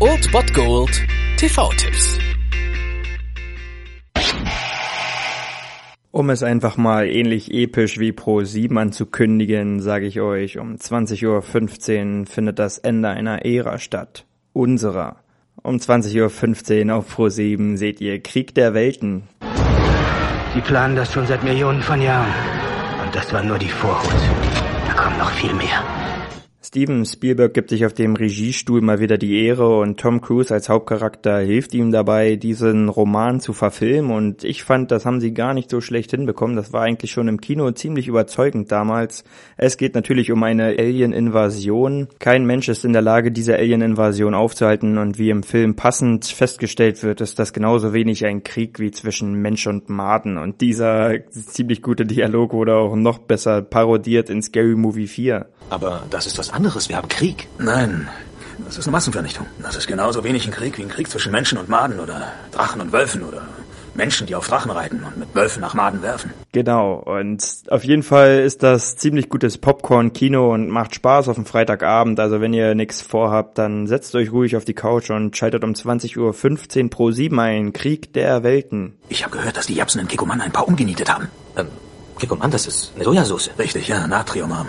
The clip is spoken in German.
Old Bot Gold TV-Tipps. Um es einfach mal ähnlich episch wie Pro 7 anzukündigen, sage ich euch, um 20.15 Uhr findet das Ende einer Ära statt. Unserer. Um 20.15 Uhr auf Pro 7 seht ihr Krieg der Welten. Sie planen das schon seit Millionen von Jahren. Und das war nur die Vorhut. Da kommt noch viel mehr. Steven Spielberg gibt sich auf dem Regiestuhl mal wieder die Ehre und Tom Cruise als Hauptcharakter hilft ihm dabei, diesen Roman zu verfilmen und ich fand, das haben sie gar nicht so schlecht hinbekommen. Das war eigentlich schon im Kino ziemlich überzeugend damals. Es geht natürlich um eine Alien-Invasion. Kein Mensch ist in der Lage, diese Alien-Invasion aufzuhalten und wie im Film passend festgestellt wird, ist das genauso wenig ein Krieg wie zwischen Mensch und Maden und dieser ziemlich gute Dialog wurde auch noch besser parodiert in Scary Movie 4. Aber das ist was anderes. Wir haben Krieg. Nein, das ist eine Massenvernichtung. Das ist genauso wenig ein Krieg wie ein Krieg zwischen Menschen und Maden oder Drachen und Wölfen oder Menschen, die auf Drachen reiten und mit Wölfen nach Maden werfen. Genau, und auf jeden Fall ist das ziemlich gutes Popcorn-Kino und macht Spaß auf dem Freitagabend. Also wenn ihr nichts vorhabt, dann setzt euch ruhig auf die Couch und schaltet um 20.15 Uhr pro 7 ein. Krieg der Welten. Ich habe gehört, dass die Japsen in Kikoman ein paar umgenietet haben. Ähm, Kikoman, das ist eine Sojasauce. Richtig, ja, Natriumarm.